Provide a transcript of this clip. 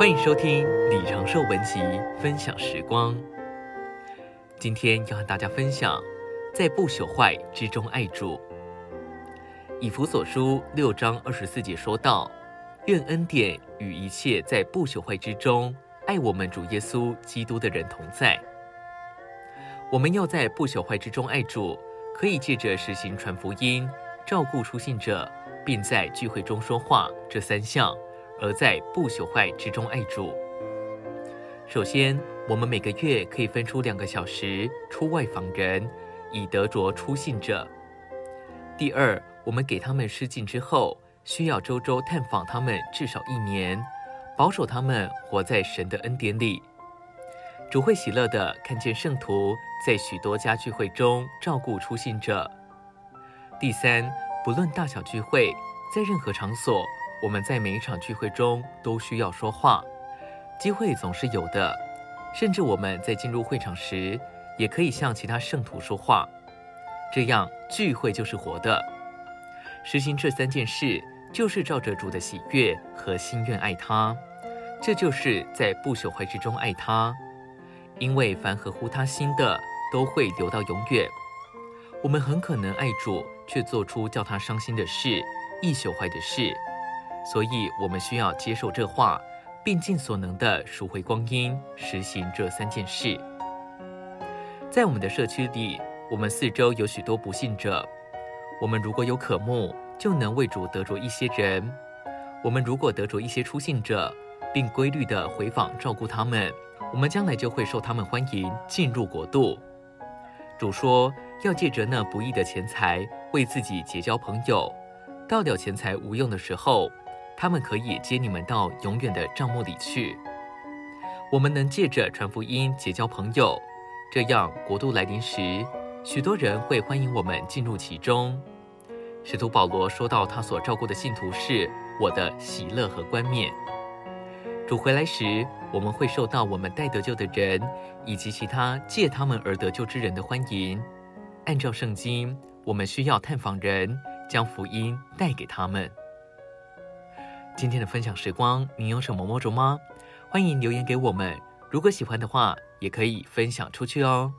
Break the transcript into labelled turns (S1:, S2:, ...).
S1: 欢迎收听李长寿文集分享时光。今天要和大家分享，在不朽坏之中爱主。以弗所书六章二十四节说道：“愿恩典与一切在不朽坏之中爱我们主耶稣基督的人同在。”我们要在不朽坏之中爱主，可以借着实行传福音、照顾初信者，并在聚会中说话这三项。而在不朽坏之中爱主。首先，我们每个月可以分出两个小时出外访人，以得着初信者。第二，我们给他们施浸之后，需要周周探访他们至少一年，保守他们活在神的恩典里。主会喜乐地看见圣徒在许多家聚会中照顾初信者。第三，不论大小聚会，在任何场所。我们在每一场聚会中都需要说话，机会总是有的。甚至我们在进入会场时，也可以向其他圣徒说话。这样聚会就是活的。实行这三件事，就是照着主的喜悦和心愿爱他。这就是在不朽坏之中爱他，因为凡合乎他心的，都会留到永远。我们很可能爱主，却做出叫他伤心的事，易朽坏的事。所以，我们需要接受这话，并尽所能地赎回光阴，实行这三件事。在我们的社区里，我们四周有许多不信者。我们如果有渴慕，就能为主得着一些人。我们如果得着一些出信者，并规律地回访照顾他们，我们将来就会受他们欢迎，进入国度。主说，要借着那不义的钱财，为自己结交朋友。到掉钱财无用的时候，他们可以接你们到永远的帐幕里去。我们能借着传福音结交朋友，这样国度来临时，许多人会欢迎我们进入其中。使徒保罗说到，他所照顾的信徒是我的喜乐和冠冕。主回来时，我们会受到我们带得救的人以及其他借他们而得救之人的欢迎。按照圣经，我们需要探访人，将福音带给他们。今天的分享时光，你有什么摸着吗？欢迎留言给我们。如果喜欢的话，也可以分享出去哦。